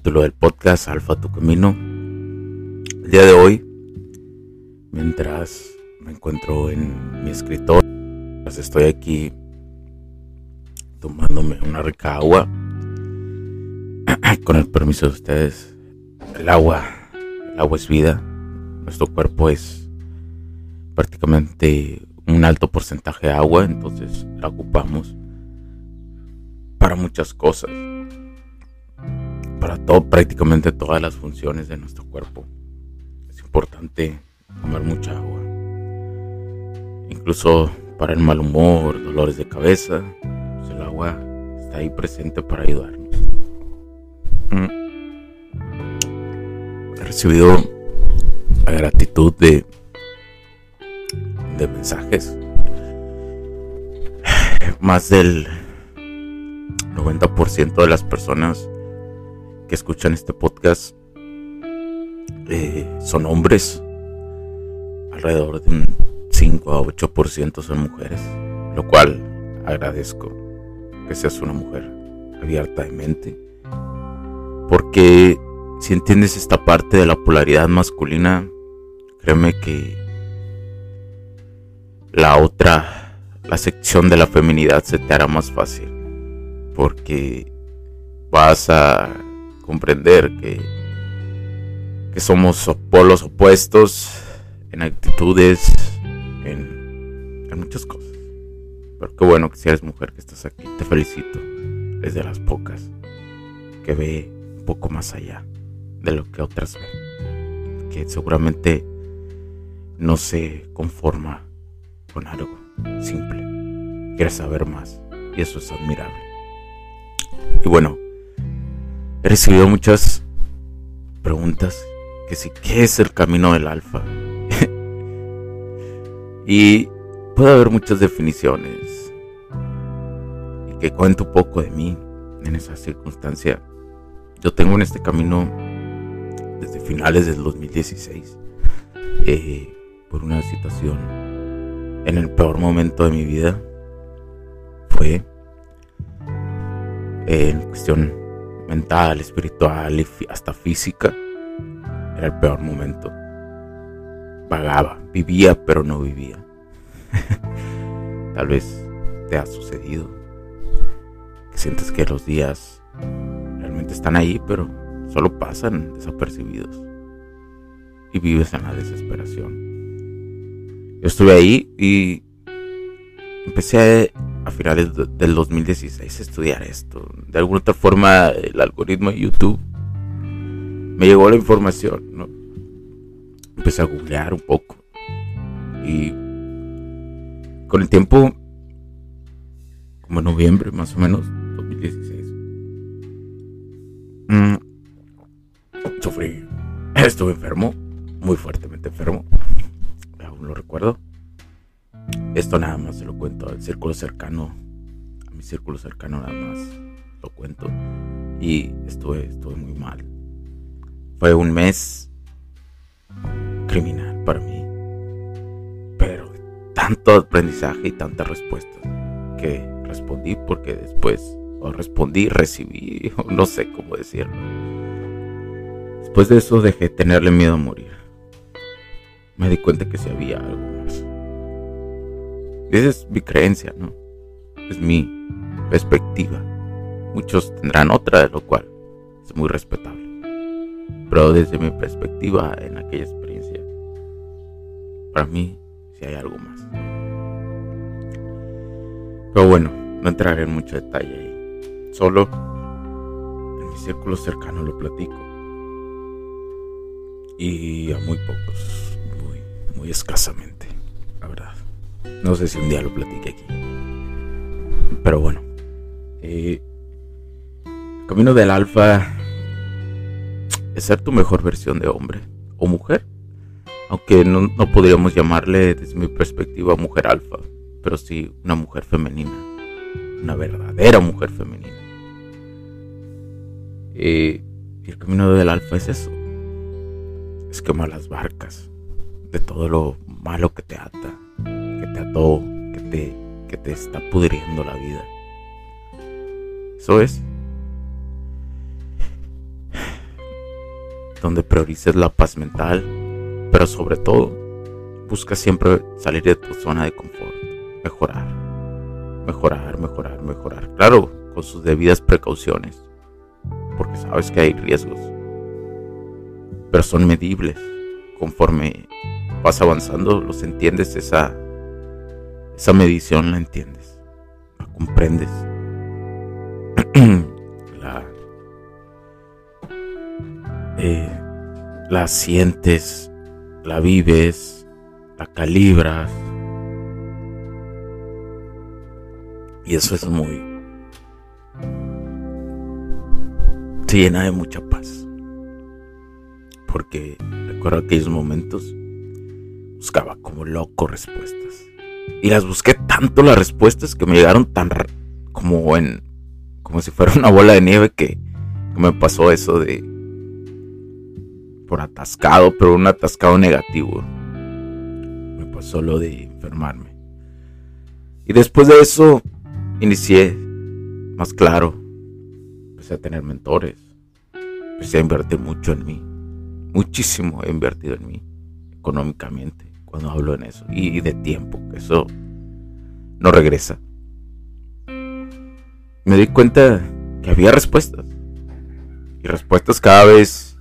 Capítulo del podcast Alfa Tu Camino. El día de hoy, mientras me encuentro en mi escritorio, pues estoy aquí tomándome una rica agua. Con el permiso de ustedes, el agua, el agua es vida. Nuestro cuerpo es prácticamente un alto porcentaje de agua, entonces la ocupamos para muchas cosas para todo, prácticamente todas las funciones de nuestro cuerpo. Es importante tomar mucha agua. Incluso para el mal humor, dolores de cabeza, pues el agua está ahí presente para ayudarnos. Mm. He recibido la gratitud de, de mensajes. Más del 90% de las personas que escuchan este podcast eh, son hombres. Alrededor de un 5 a 8% son mujeres. Lo cual agradezco que seas una mujer abierta de mente. Porque si entiendes esta parte de la polaridad masculina, créeme que la otra, la sección de la feminidad se te hará más fácil. Porque vas a comprender que, que somos polos opuestos en actitudes, en, muchas cosas. Pero qué bueno que si eres mujer que estás aquí, te felicito. Es de las pocas que ve un poco más allá de lo que otras ven. Que seguramente no se conforma con algo simple. Quiere saber más y eso es admirable. Y bueno, He recibido muchas preguntas que si qué es el camino del alfa. y puede haber muchas definiciones. Y que cuento un poco de mí en esa circunstancia. Yo tengo en este camino desde finales del 2016 eh, por una situación en el peor momento de mi vida fue eh, en cuestión mental, espiritual y hasta física, era el peor momento. Vagaba, vivía pero no vivía. Tal vez te ha sucedido que sientes que los días realmente están ahí, pero solo pasan desapercibidos y vives en la desesperación. Yo estuve ahí y empecé a finales del 2016 estudiar esto. De alguna otra forma, el algoritmo de YouTube me llegó la información, ¿no? Empecé a googlear un poco. Y con el tiempo, como en noviembre más o menos, 2016, mmm, sufrí. Estuve enfermo, muy fuertemente enfermo. Aún lo recuerdo. Esto nada más se lo cuento al círculo cercano, a mi círculo cercano nada más lo cuento. Y estuve, estuve muy mal. Fue un mes criminal para mí. Pero tanto aprendizaje y tantas respuestas que respondí porque después, o respondí, recibí, o no sé cómo decirlo. Después de eso dejé de tenerle miedo a morir. Me di cuenta que si había algo más. Esa es mi creencia, ¿no? Es mi perspectiva. Muchos tendrán otra, de lo cual es muy respetable. Pero desde mi perspectiva en aquella experiencia, para mí sí hay algo más. Pero bueno, no entraré en mucho detalle ahí. Solo en mi círculo cercano lo platico. Y a muy pocos, muy, muy escasamente. No sé si un día lo platique aquí. Pero bueno. Eh, el camino del alfa es ser tu mejor versión de hombre o mujer. Aunque no, no podríamos llamarle desde mi perspectiva mujer alfa, pero sí una mujer femenina. Una verdadera mujer femenina. Eh, y el camino del alfa es eso. Es quemar las barcas de todo lo malo que te ata, que te ató, que te, que te está pudriendo la vida. Eso es. Donde priorices la paz mental, pero sobre todo, busca siempre salir de tu zona de confort, mejorar, mejorar, mejorar, mejorar. Claro, con sus debidas precauciones, porque sabes que hay riesgos, pero son medibles. Conforme vas avanzando, los entiendes, esa, esa medición la entiendes, la comprendes. la, eh, la sientes, la vives, la calibras. Y eso es muy... Se llena de mucha paz. Porque recuerdo aquellos momentos, buscaba como loco respuestas. Y las busqué tanto las respuestas que me llegaron tan como en como si fuera una bola de nieve que, me pasó eso de por atascado, pero un atascado negativo. Me pasó lo de enfermarme. Y después de eso inicié más claro. Empecé a tener mentores. Empecé a invertir mucho en mí. Muchísimo he invertido en mí. Económicamente. Cuando hablo en eso. Y de tiempo. Que eso no regresa me di cuenta que había respuestas. Y respuestas cada vez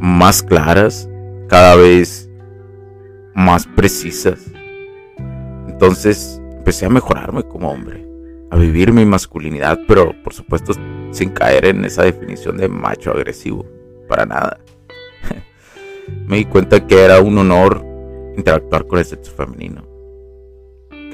más claras, cada vez más precisas. Entonces empecé a mejorarme como hombre, a vivir mi masculinidad, pero por supuesto sin caer en esa definición de macho agresivo, para nada. Me di cuenta que era un honor interactuar con el sexo femenino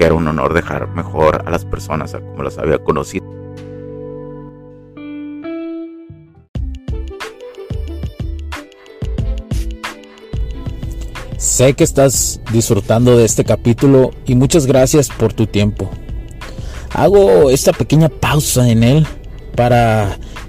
que era un honor dejar mejor a las personas a como las había conocido. Sé que estás disfrutando de este capítulo y muchas gracias por tu tiempo. Hago esta pequeña pausa en él para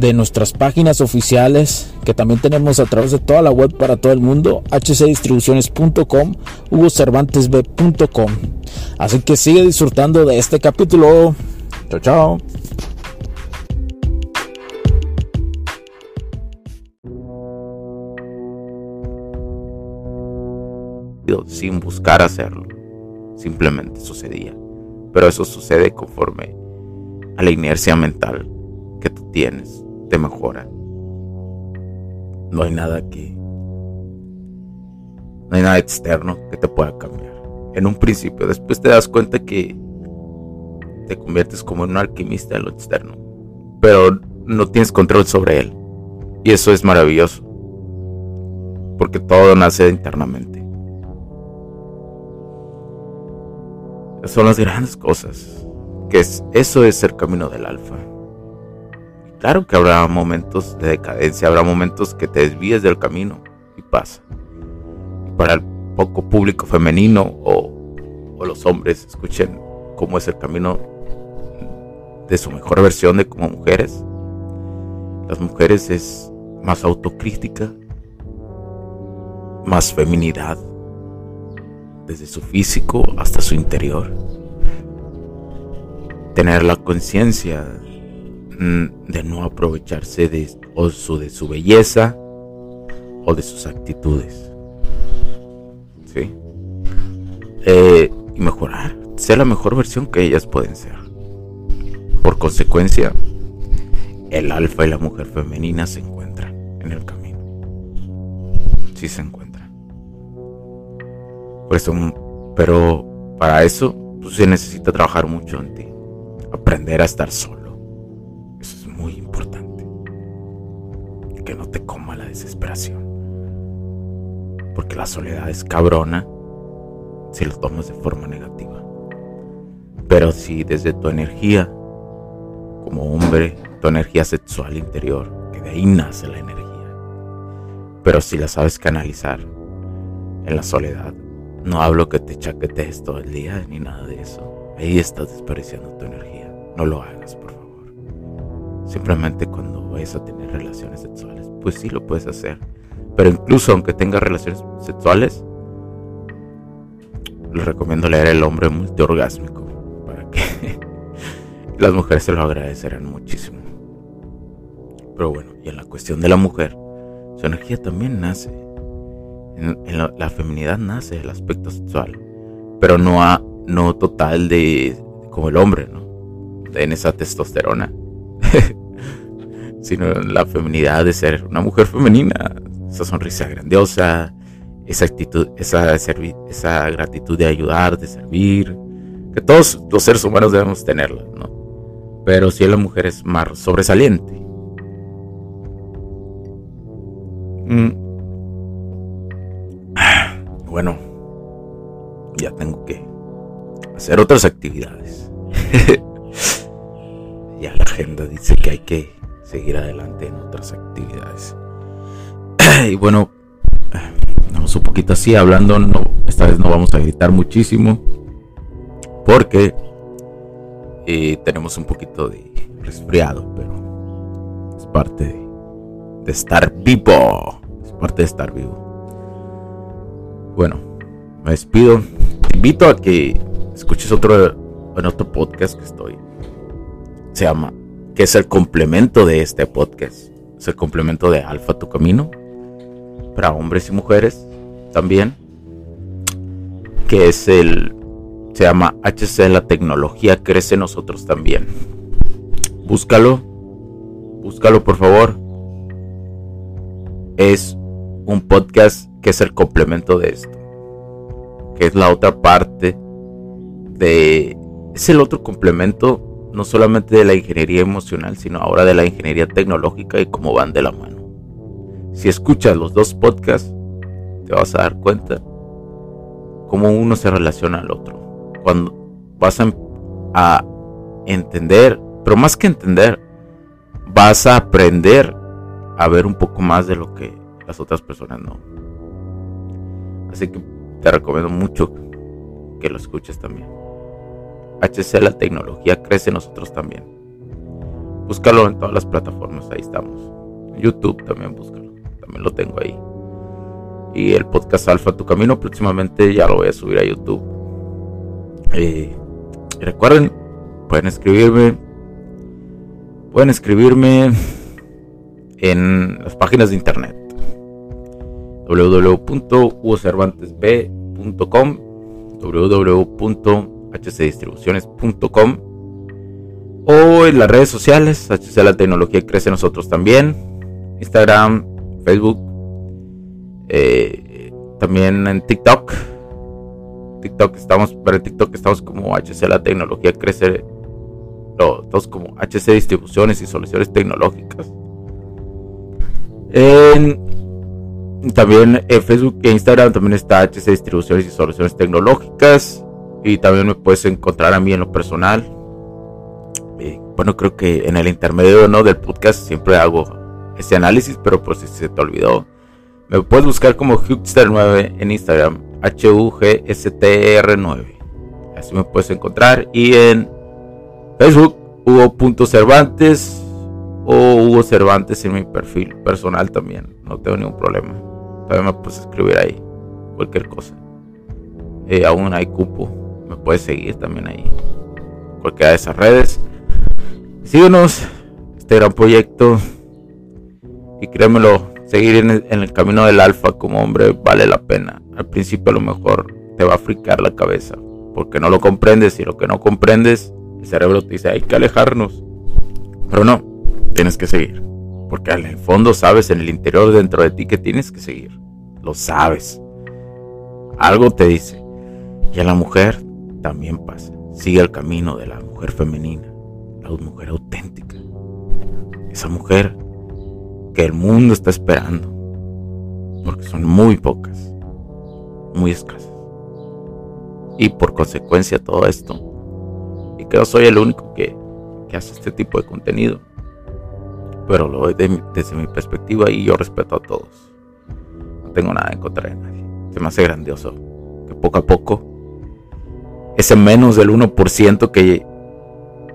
de nuestras páginas oficiales que también tenemos a través de toda la web para todo el mundo, hcdistribuciones.com, hugocervantesb.com. Así que sigue disfrutando de este capítulo. Chao, chao. Sin buscar hacerlo, simplemente sucedía. Pero eso sucede conforme a la inercia mental que tú tienes mejora. No hay nada que... No hay nada externo que te pueda cambiar. En un principio, después te das cuenta que te conviertes como un alquimista en lo externo. Pero no tienes control sobre él. Y eso es maravilloso. Porque todo nace internamente. son las grandes cosas. Que es, eso es el camino del alfa. Claro que habrá momentos de decadencia, habrá momentos que te desvíes del camino y pasa. Para el poco público femenino o, o los hombres escuchen cómo es el camino de su mejor versión de como mujeres. Las mujeres es más autocrítica, más feminidad, desde su físico hasta su interior. Tener la conciencia de no aprovecharse de, su, de su belleza, o de sus actitudes. ¿Sí? Eh, y mejorar, ser la mejor versión que ellas pueden ser. Por consecuencia, el alfa y la mujer femenina se encuentran en el camino. Sí se encuentran. Por eso, pero para eso, pues se necesita trabajar mucho en ti. Aprender a estar solo. Muy importante. Que no te coma la desesperación. Porque la soledad es cabrona si lo tomas de forma negativa. Pero si desde tu energía, como hombre, tu energía sexual interior, que de ahí nace la energía, pero si la sabes canalizar en la soledad, no hablo que te chaquetees todo el día ni nada de eso. Ahí estás desperdiciando tu energía. No lo hagas. Simplemente cuando vayas a tener relaciones sexuales, pues sí lo puedes hacer. Pero incluso aunque tengas relaciones sexuales, les recomiendo leer El hombre multiorgásmico para que las mujeres se lo agradecerán muchísimo. Pero bueno, y en la cuestión de la mujer, su energía también nace. En, la, feminidad nace el aspecto sexual, pero no, a, no total de como el hombre, ¿no? En esa testosterona, sino la feminidad de ser una mujer femenina, esa sonrisa grandiosa, esa actitud, esa, esa gratitud de ayudar, de servir, que todos los seres humanos debemos tenerla, ¿no? Pero si la mujer es más sobresaliente. Mm. Bueno, ya tengo que hacer otras actividades. ya la agenda dice que hay que seguir adelante en otras actividades. y bueno, un poquito así hablando. No, esta vez no vamos a gritar muchísimo. Porque eh, tenemos un poquito de resfriado. Pero es parte de, estar vivo. Es parte de estar vivo. Bueno, me despido. Te invito a que escuches otro, en otro podcast que estoy. Se llama, que es el complemento de este podcast. Es el complemento de Alfa Tu Camino para hombres y mujeres también, que es el, se llama HC La Tecnología Crece Nosotros también. Búscalo, búscalo por favor. Es un podcast que es el complemento de esto, que es la otra parte de, es el otro complemento no solamente de la ingeniería emocional, sino ahora de la ingeniería tecnológica y cómo van de la mano. Si escuchas los dos podcasts, te vas a dar cuenta cómo uno se relaciona al otro. Cuando vas a, entender, pero más que entender, vas a aprender a ver un poco más de lo que las otras personas no. Así que te recomiendo mucho que lo escuches también. HC la tecnología crece nosotros también. Búscalo en todas las plataformas, ahí estamos. YouTube también búscalo, también lo tengo ahí y el podcast Alfa Tu Camino próximamente ya lo voy a subir a YouTube. Eh, recuerden, pueden escribirme, pueden escribirme en las páginas de internet www.uocervantesb.com www.hcdistribuciones.com o en las redes sociales HC La Tecnología Crece Nosotros también Instagram, Facebook eh, también en TikTok. TikTok estamos, en TikTok estamos como HC La Tecnología Crece. No, todos como HC Distribuciones y Soluciones Tecnológicas. también en Facebook e Instagram también está HC Distribuciones y Soluciones Tecnológicas. Y también me puedes encontrar a mí en lo personal. Eh, bueno, creo que en el intermedio ¿no? del podcast siempre hago ese análisis, pero pues si se te olvidó, me puedes buscar como Hugster9 en Instagram. H-U-G-S-T-R-9. Así me puedes encontrar. Y en Facebook, Hugo.cervantes o Hugo Cervantes en mi perfil personal también. No tengo ningún problema. También me puedes escribir ahí. Cualquier cosa. Eh, aún hay cupo. Puedes seguir también ahí. Cualquiera de esas redes. Síguenos. Este gran proyecto. Y créemelo, seguir en el, camino del alfa como hombre vale la pena. Al principio a lo mejor te va a fricar la cabeza porque no lo comprendes y lo que no comprendes, el cerebro te dice hay que alejarnos. Pero no, tienes que seguir. Porque al fondo sabes en el interior dentro de ti que tienes que seguir. Lo sabes. Algo te dice. Y a la mujer también pasa. Sigue el camino de la mujer femenina, la mujer auténtica. Esa mujer que el mundo está esperando. Porque son muy pocas, muy escasas. Y por consecuencia todo esto. Y que yo soy el único que, que hace este tipo de contenido. Pero lo doy desde mi perspectiva y yo respeto a todos. No tengo nada en contra de nadie. Se me hace grandioso que poco a poco ese menos del 1% que,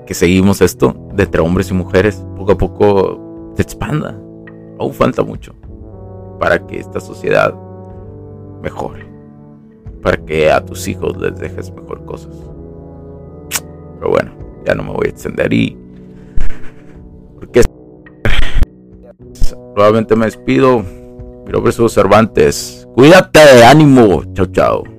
que seguimos esto, de entre hombres y mujeres, poco a poco se expanda aún falta mucho para que esta sociedad mejore, para que a tus hijos les dejes mejor cosas. Pero bueno, ya no me voy a extender y porque nuevamente me despido. Mi nombre es Cervantes. Cuídate, ánimo. Chao, chao.